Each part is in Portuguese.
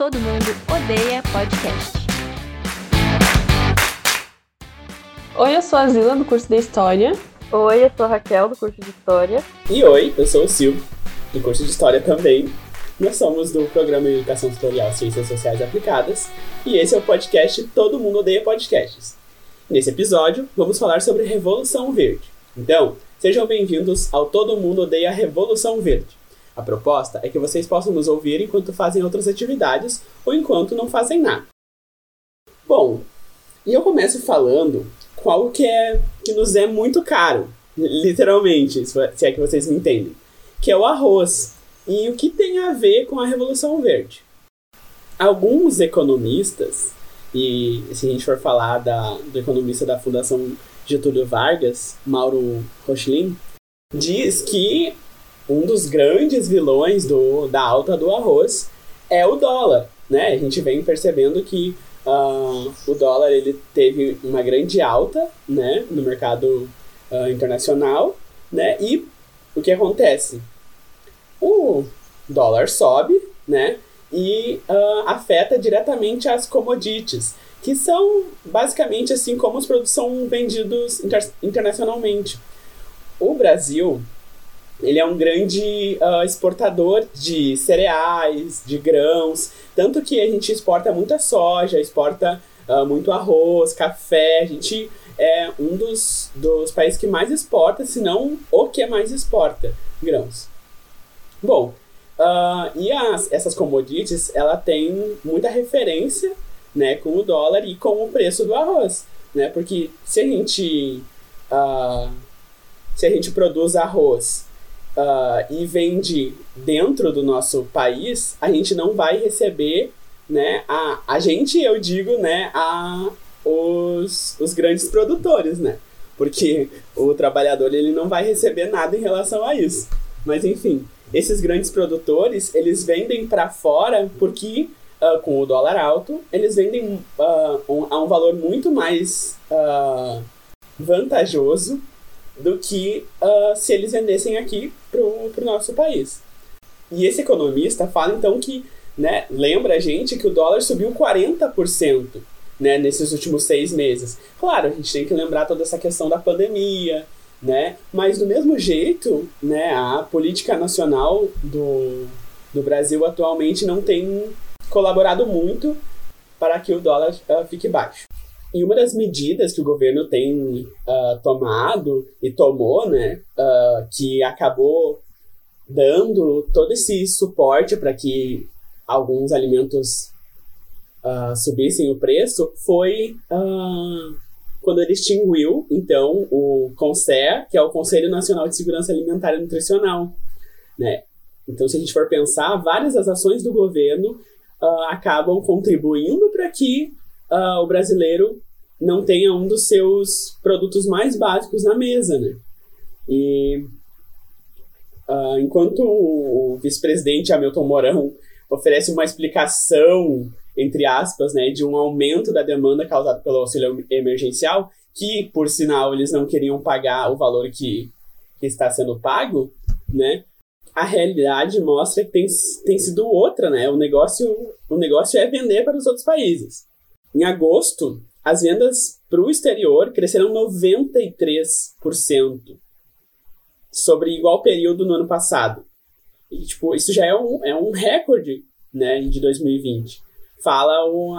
Todo Mundo Odeia Podcast. Oi, eu sou a Zila, do curso de História. Oi, eu sou a Raquel, do curso de História. E oi, eu sou o Silvio, do curso de História também. Nós somos do Programa de Educação Tutorial Ciências Sociais Aplicadas e esse é o podcast Todo Mundo Odeia Podcasts. Nesse episódio, vamos falar sobre Revolução Verde. Então, sejam bem-vindos ao Todo Mundo Odeia Revolução Verde. A proposta é que vocês possam nos ouvir enquanto fazem outras atividades ou enquanto não fazem nada. Bom, e eu começo falando algo que, é, que nos é muito caro, literalmente, se é que vocês me entendem, que é o arroz. E o que tem a ver com a Revolução Verde? Alguns economistas, e se a gente for falar da, do economista da Fundação Getúlio Vargas, Mauro Rochlin, diz que um dos grandes vilões do, da alta do arroz é o dólar. Né? A gente vem percebendo que uh, o dólar ele teve uma grande alta né, no mercado uh, internacional. Né? E o que acontece? O dólar sobe né, e uh, afeta diretamente as commodities, que são basicamente assim como os produtos são vendidos inter internacionalmente. O Brasil ele é um grande uh, exportador de cereais, de grãos, tanto que a gente exporta muita soja, exporta uh, muito arroz, café, a gente é um dos, dos países que mais exporta, se não o que mais exporta grãos. Bom, uh, e as, essas commodities, ela tem muita referência né, com o dólar e com o preço do arroz, né, porque se a gente, se a gente produz arroz uh, e vende dentro do nosso país, a gente não vai receber, né? A, a gente, eu digo, né? A, os, os grandes produtores, né? Porque o trabalhador ele não vai receber nada em relação a isso. Mas enfim, esses grandes produtores eles vendem para fora porque uh, com o dólar alto eles vendem uh, um, a um valor muito mais uh, vantajoso do que uh, se eles vendessem aqui para o nosso país. E esse economista fala então que, né, lembra a gente que o dólar subiu 40% né, nesses últimos seis meses. Claro, a gente tem que lembrar toda essa questão da pandemia, né, mas do mesmo jeito, né, a política nacional do, do Brasil atualmente não tem colaborado muito para que o dólar uh, fique baixo. E uma das medidas que o governo tem uh, tomado e tomou, né, uh, que acabou dando todo esse suporte para que alguns alimentos uh, subissem o preço, foi quando ele extinguiu, então, o CONSER, que é o Conselho Nacional de Segurança Alimentar e Nutricional, né? Então, se a gente for pensar, várias das ações do governo acabam contribuindo para que uh, o brasileiro não tenha um dos seus produtos mais básicos na mesa, né? E uh, enquanto o, vice-presidente Hamilton Mourão oferece uma explicação, entre aspas, né, de um aumento da demanda causado pelo auxílio emergencial, que, por sinal, eles não queriam pagar o valor que, que está sendo pago, né? A realidade mostra que tem, tem sido outra, né? O negócio, o negócio é vender para os outros países. Em agosto, as vendas para o exterior cresceram 93% sobre igual período no ano passado. E, tipo, isso já é um, é um recorde né, de 2020. Fala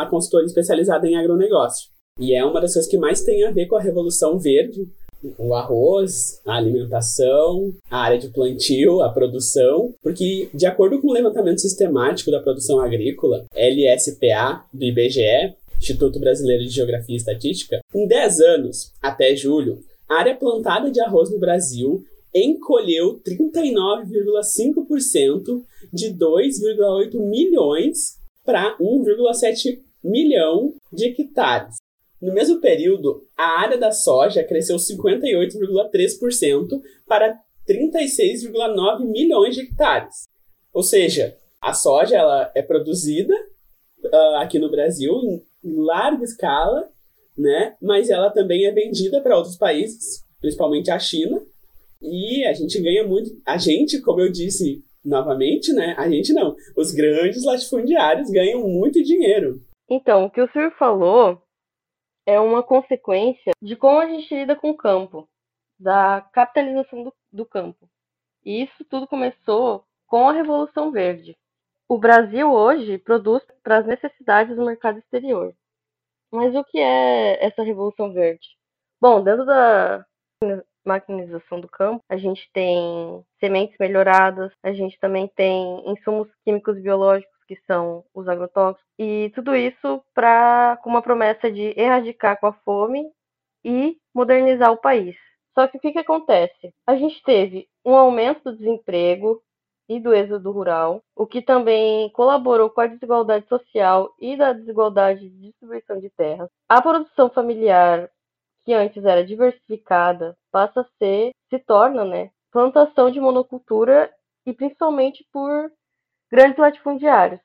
a consultora especializada em agronegócio. E é uma das coisas que mais tem a ver com a Revolução Verde, o arroz, a alimentação, a área de plantio, a produção, porque de acordo com o levantamento sistemático da produção agrícola, LSPA do IBGE, Instituto Brasileiro de Geografia e Estatística, em 10 anos, até julho, a área plantada de arroz no Brasil encolheu 39,5% de 2,8 milhões para 1,7 milhão de hectares. No mesmo período, a área da soja cresceu 58,3% para 36,9 milhões de hectares. Ou seja, a soja ela é produzida uh, aqui no Brasil em larga escala, né? Mas ela também é vendida para outros países, principalmente a China. E a gente ganha muito. A gente, como eu disse novamente, né? A gente não. Os grandes latifundiários ganham muito dinheiro. Então, o que o senhor falou é uma consequência de como a gente lida com o campo, da capitalização do, do campo. E isso tudo começou com a Revolução Verde. O Brasil hoje produz para as necessidades do mercado exterior. Mas o que é essa Revolução Verde? Bom, dentro da maquinização do campo, a gente tem sementes melhoradas, a gente também tem insumos químicos biológicos que são os agrotóxicos, e tudo isso para com uma promessa de erradicar com a fome e modernizar o país. Só que o que, que acontece? A gente teve um aumento do desemprego e do êxodo rural, o que também colaborou com a desigualdade social e da desigualdade de distribuição de terras. A produção familiar, que antes era diversificada, passa a ser, se torna, né, plantação de monocultura e principalmente por grandes latifundiários.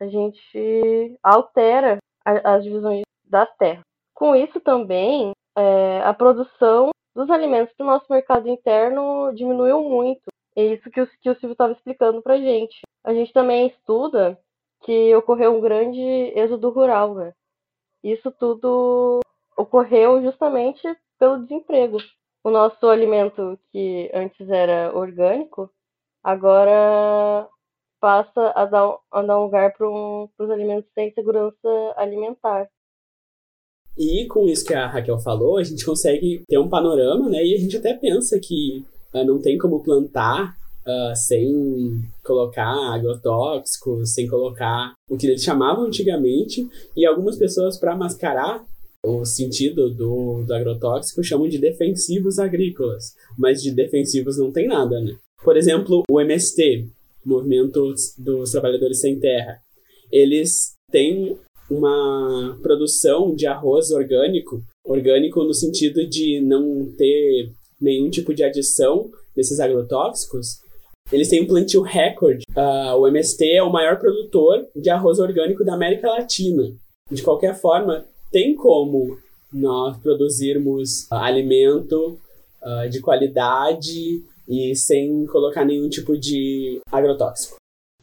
A gente altera as divisões das terras. Com isso também, é, a produção dos alimentos para o nosso mercado interno diminuiu muito. É isso que o, que o Silvio estava explicando para gente. A gente também estuda que ocorreu um grande êxodo rural, né? Isso tudo ocorreu justamente pelo desemprego. O nosso alimento, que antes era orgânico, agora passa a dar, a dar lugar para um, os alimentos sem segurança alimentar. E com isso que a Raquel falou, a gente consegue ter um panorama, né? E a gente até pensa que uh, não tem como plantar uh, sem colocar agrotóxicos, sem colocar o que eles chamavam antigamente, e algumas pessoas, para mascarar o sentido do, do agrotóxico, chamam de defensivos agrícolas, mas de defensivos não tem nada, né? Por exemplo, o MST, Movimento dos Trabalhadores Sem Terra, eles têm uma produção de arroz orgânico, orgânico no sentido de não ter nenhum tipo de adição desses agrotóxicos, eles têm um plantio recorde. Uh, o MST é o maior produtor de arroz orgânico da América Latina. De qualquer forma, tem como nós produzirmos uh, alimento uh, de qualidade e sem colocar nenhum tipo de agrotóxico.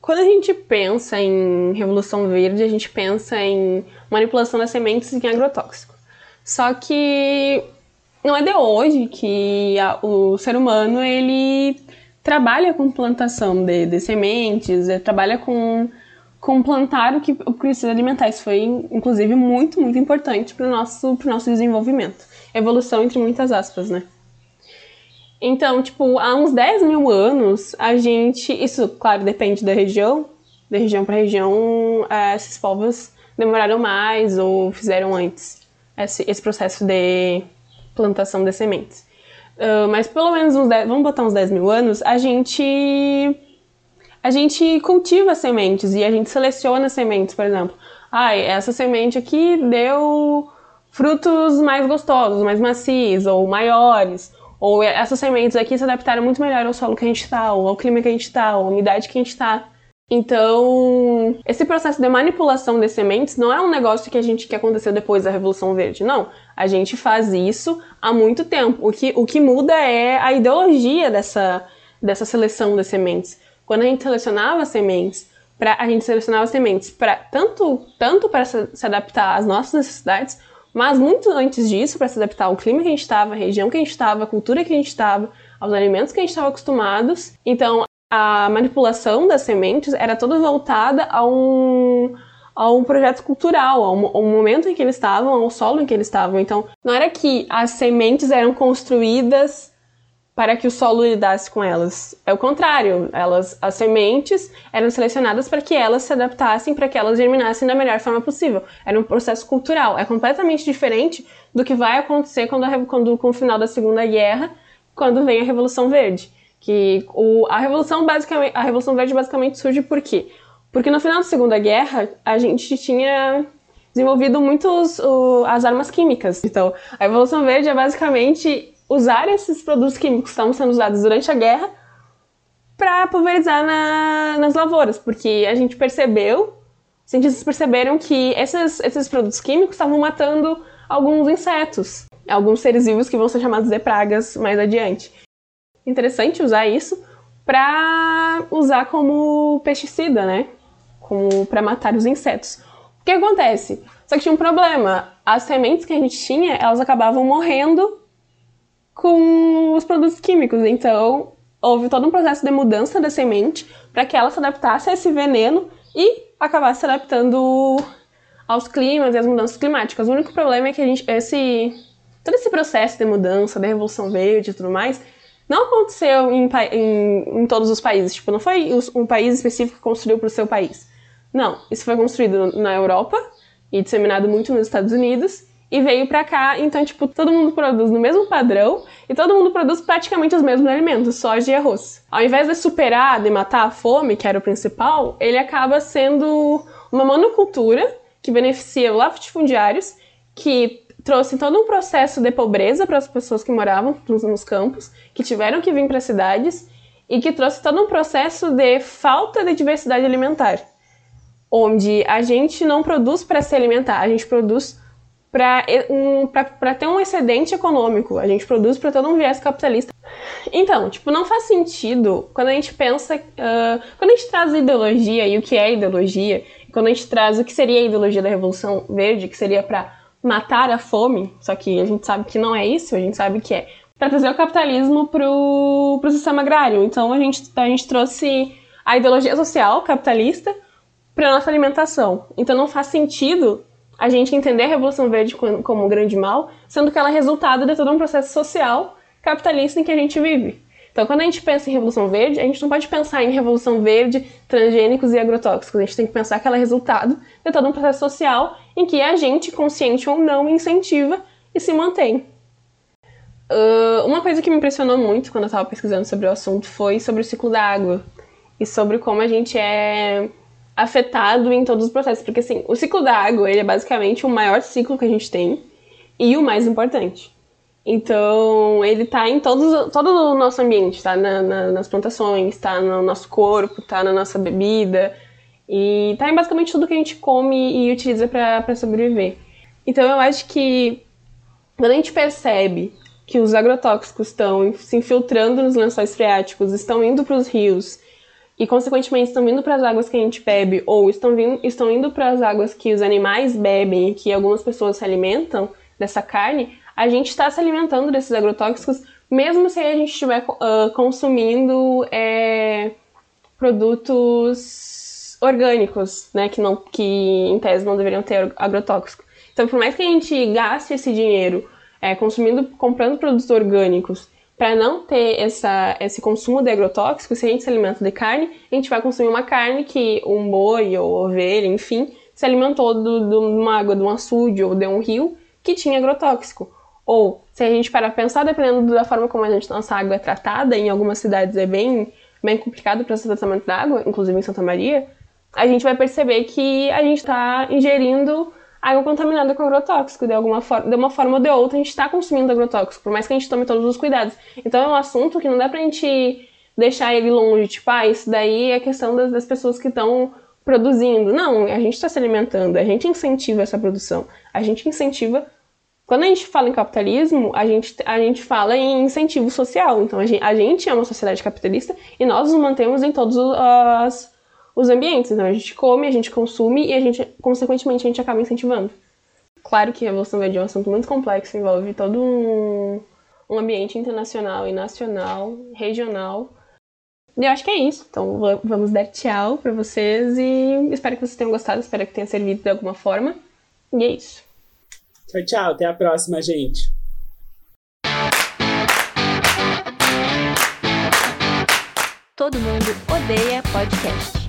Quando a gente pensa em Revolução Verde, a gente pensa em manipulação das sementes em agrotóxico. Só que não é de hoje que a, o ser humano ele trabalha com plantação de, de sementes, trabalha com, com plantar o que precisa alimentar. Isso foi, inclusive, muito, muito importante para o nosso, nosso desenvolvimento. Evolução entre muitas aspas, né? Então, tipo, há uns 10 mil anos, a gente. Isso, claro, depende da região. De região para região, é, esses povos demoraram mais ou fizeram antes esse, esse processo de plantação de sementes. Uh, mas pelo menos uns 10, vamos botar uns 10 mil anos, a gente. A gente cultiva sementes e a gente seleciona sementes, por exemplo. Ah, essa semente aqui deu frutos mais gostosos, mais macios ou maiores. Ou essas sementes aqui se adaptaram muito melhor ao solo que a gente está, ou ao clima que a gente está, ou à umidade que a gente está. Então, esse processo de manipulação de sementes não é um negócio que a gente que aconteceu depois da Revolução Verde, não. A gente faz isso há muito tempo. O que, o que muda é a ideologia dessa, dessa seleção de sementes. Quando a gente selecionava sementes, pra, a gente selecionava sementes para tanto, tanto para se, se adaptar às nossas necessidades, mas muito antes disso, para se adaptar ao clima que a gente estava, à região que a gente estava, à cultura que a gente estava, aos alimentos que a gente estava acostumados. Então, a manipulação das sementes era toda voltada a um, a um projeto cultural, ao, ao momento em que eles estavam, ao solo em que eles estavam. Então, não era que as sementes eram construídas para que o solo lidasse com elas. É o contrário, elas, as sementes eram selecionadas para que elas se adaptassem, para que elas germinassem da melhor forma possível. Era um processo cultural. É completamente diferente do que vai acontecer quando, a, quando com o final da Segunda Guerra, quando vem a Revolução Verde. Que o, a Revolução basicamente, a Revolução Verde basicamente surge por quê? Porque no final da Segunda Guerra a gente tinha desenvolvido muitos uh, as armas químicas. Então, a Revolução Verde é basicamente usar esses produtos químicos que estavam sendo usados durante a guerra para pulverizar na, nas lavouras, porque a gente percebeu, os cientistas perceberam que esses, esses produtos químicos estavam matando alguns insetos, alguns seres vivos que vão ser chamados de pragas mais adiante. Interessante usar isso para usar como pesticida, né? Como para matar os insetos. O que acontece? Só que tinha um problema. As sementes que a gente tinha, elas acabavam morrendo com os produtos químicos. Então, houve todo um processo de mudança da semente para que ela se adaptasse a esse veneno e acabasse se adaptando aos climas e às mudanças climáticas. O único problema é que a gente, esse, todo esse processo de mudança, da Revolução Verde e tudo mais, não aconteceu em, em, em todos os países. Tipo, não foi um país específico que construiu para o seu país. Não, isso foi construído na Europa e disseminado muito nos Estados Unidos e veio para cá, então, tipo, todo mundo produz no mesmo padrão e todo mundo produz praticamente os mesmos alimentos, soja e arroz. Ao invés de superar, de matar a fome, que era o principal, ele acaba sendo uma monocultura que beneficia latifundiários, que trouxe todo um processo de pobreza para as pessoas que moravam nos campos, que tiveram que vir para as cidades, e que trouxe todo um processo de falta de diversidade alimentar, onde a gente não produz para se alimentar, a gente produz para um, ter um excedente econômico, a gente produz para todo um viés capitalista. Então, tipo, não faz sentido quando a gente pensa, uh, quando a gente traz a ideologia e o que é ideologia, quando a gente traz o que seria a ideologia da Revolução Verde, que seria para matar a fome, só que a gente sabe que não é isso, a gente sabe que é para trazer o capitalismo para o sistema agrário. Então a gente, a gente trouxe a ideologia social capitalista para nossa alimentação. Então não faz sentido a gente entender a Revolução Verde como um grande mal, sendo que ela é resultado de todo um processo social capitalista em que a gente vive. Então, quando a gente pensa em Revolução Verde, a gente não pode pensar em Revolução Verde, transgênicos e agrotóxicos. A gente tem que pensar que ela é resultado de todo um processo social em que a gente, consciente ou não, incentiva e se mantém. Uh, uma coisa que me impressionou muito quando eu estava pesquisando sobre o assunto foi sobre o ciclo da água e sobre como a gente é afetado em todos os processos. Porque, assim, o ciclo da água ele é basicamente o maior ciclo que a gente tem e o mais importante. Então, ele está em todos, todo o nosso ambiente, tá? Na, na, nas plantações, está no nosso corpo, está na nossa bebida e está em basicamente tudo que a gente come e utiliza para sobreviver. Então, eu acho que quando a gente percebe que os agrotóxicos estão se infiltrando nos lençóis freáticos, estão indo para os rios, e consequentemente estão vindo para as águas que a gente bebe ou estão, vindo, estão indo para as águas que os animais bebem e que algumas pessoas se alimentam dessa carne, a gente está se alimentando desses agrotóxicos mesmo se a gente estiver uh, consumindo é, produtos orgânicos, né, que, não, que em tese não deveriam ter agrotóxico. Então, por mais que a gente gaste esse dinheiro é, consumindo, comprando produtos orgânicos para não ter essa, esse consumo de agrotóxicos, se a gente se alimenta de carne, a gente vai consumir uma carne que um boi ou ovelha, enfim, se alimentou de uma água de um açude ou de um rio que tinha agrotóxico. Ou, se a gente parar pensar, dependendo da forma como a gente, nossa água é tratada, em algumas cidades é bem, bem complicado o tratamento da água, inclusive em Santa Maria, a gente vai perceber que a gente está ingerindo água contaminada com agrotóxico, de alguma forma, de uma forma ou de outra, a gente está consumindo agrotóxico, por mais que a gente tome todos os cuidados. Então é um assunto que não dá pra gente deixar ele longe, tipo, ah, isso daí é questão das, das pessoas que estão produzindo. Não, a gente está se alimentando, a gente incentiva essa produção, a gente incentiva. Quando a gente fala em capitalismo, a gente, a gente fala em incentivo social. Então a gente, a gente é uma sociedade capitalista e nós nos mantemos em todos os os ambientes. Então a gente come, a gente consome e a gente, consequentemente, a gente acaba incentivando. Claro que a Revolução Verde é um assunto muito complexo, envolve todo um, um ambiente internacional e nacional, regional. E eu acho que é isso. Então vamos dar tchau para vocês e espero que vocês tenham gostado, espero que tenha servido de alguma forma. E é isso. Tchau, tchau. Até a próxima, gente. Todo mundo odeia podcast.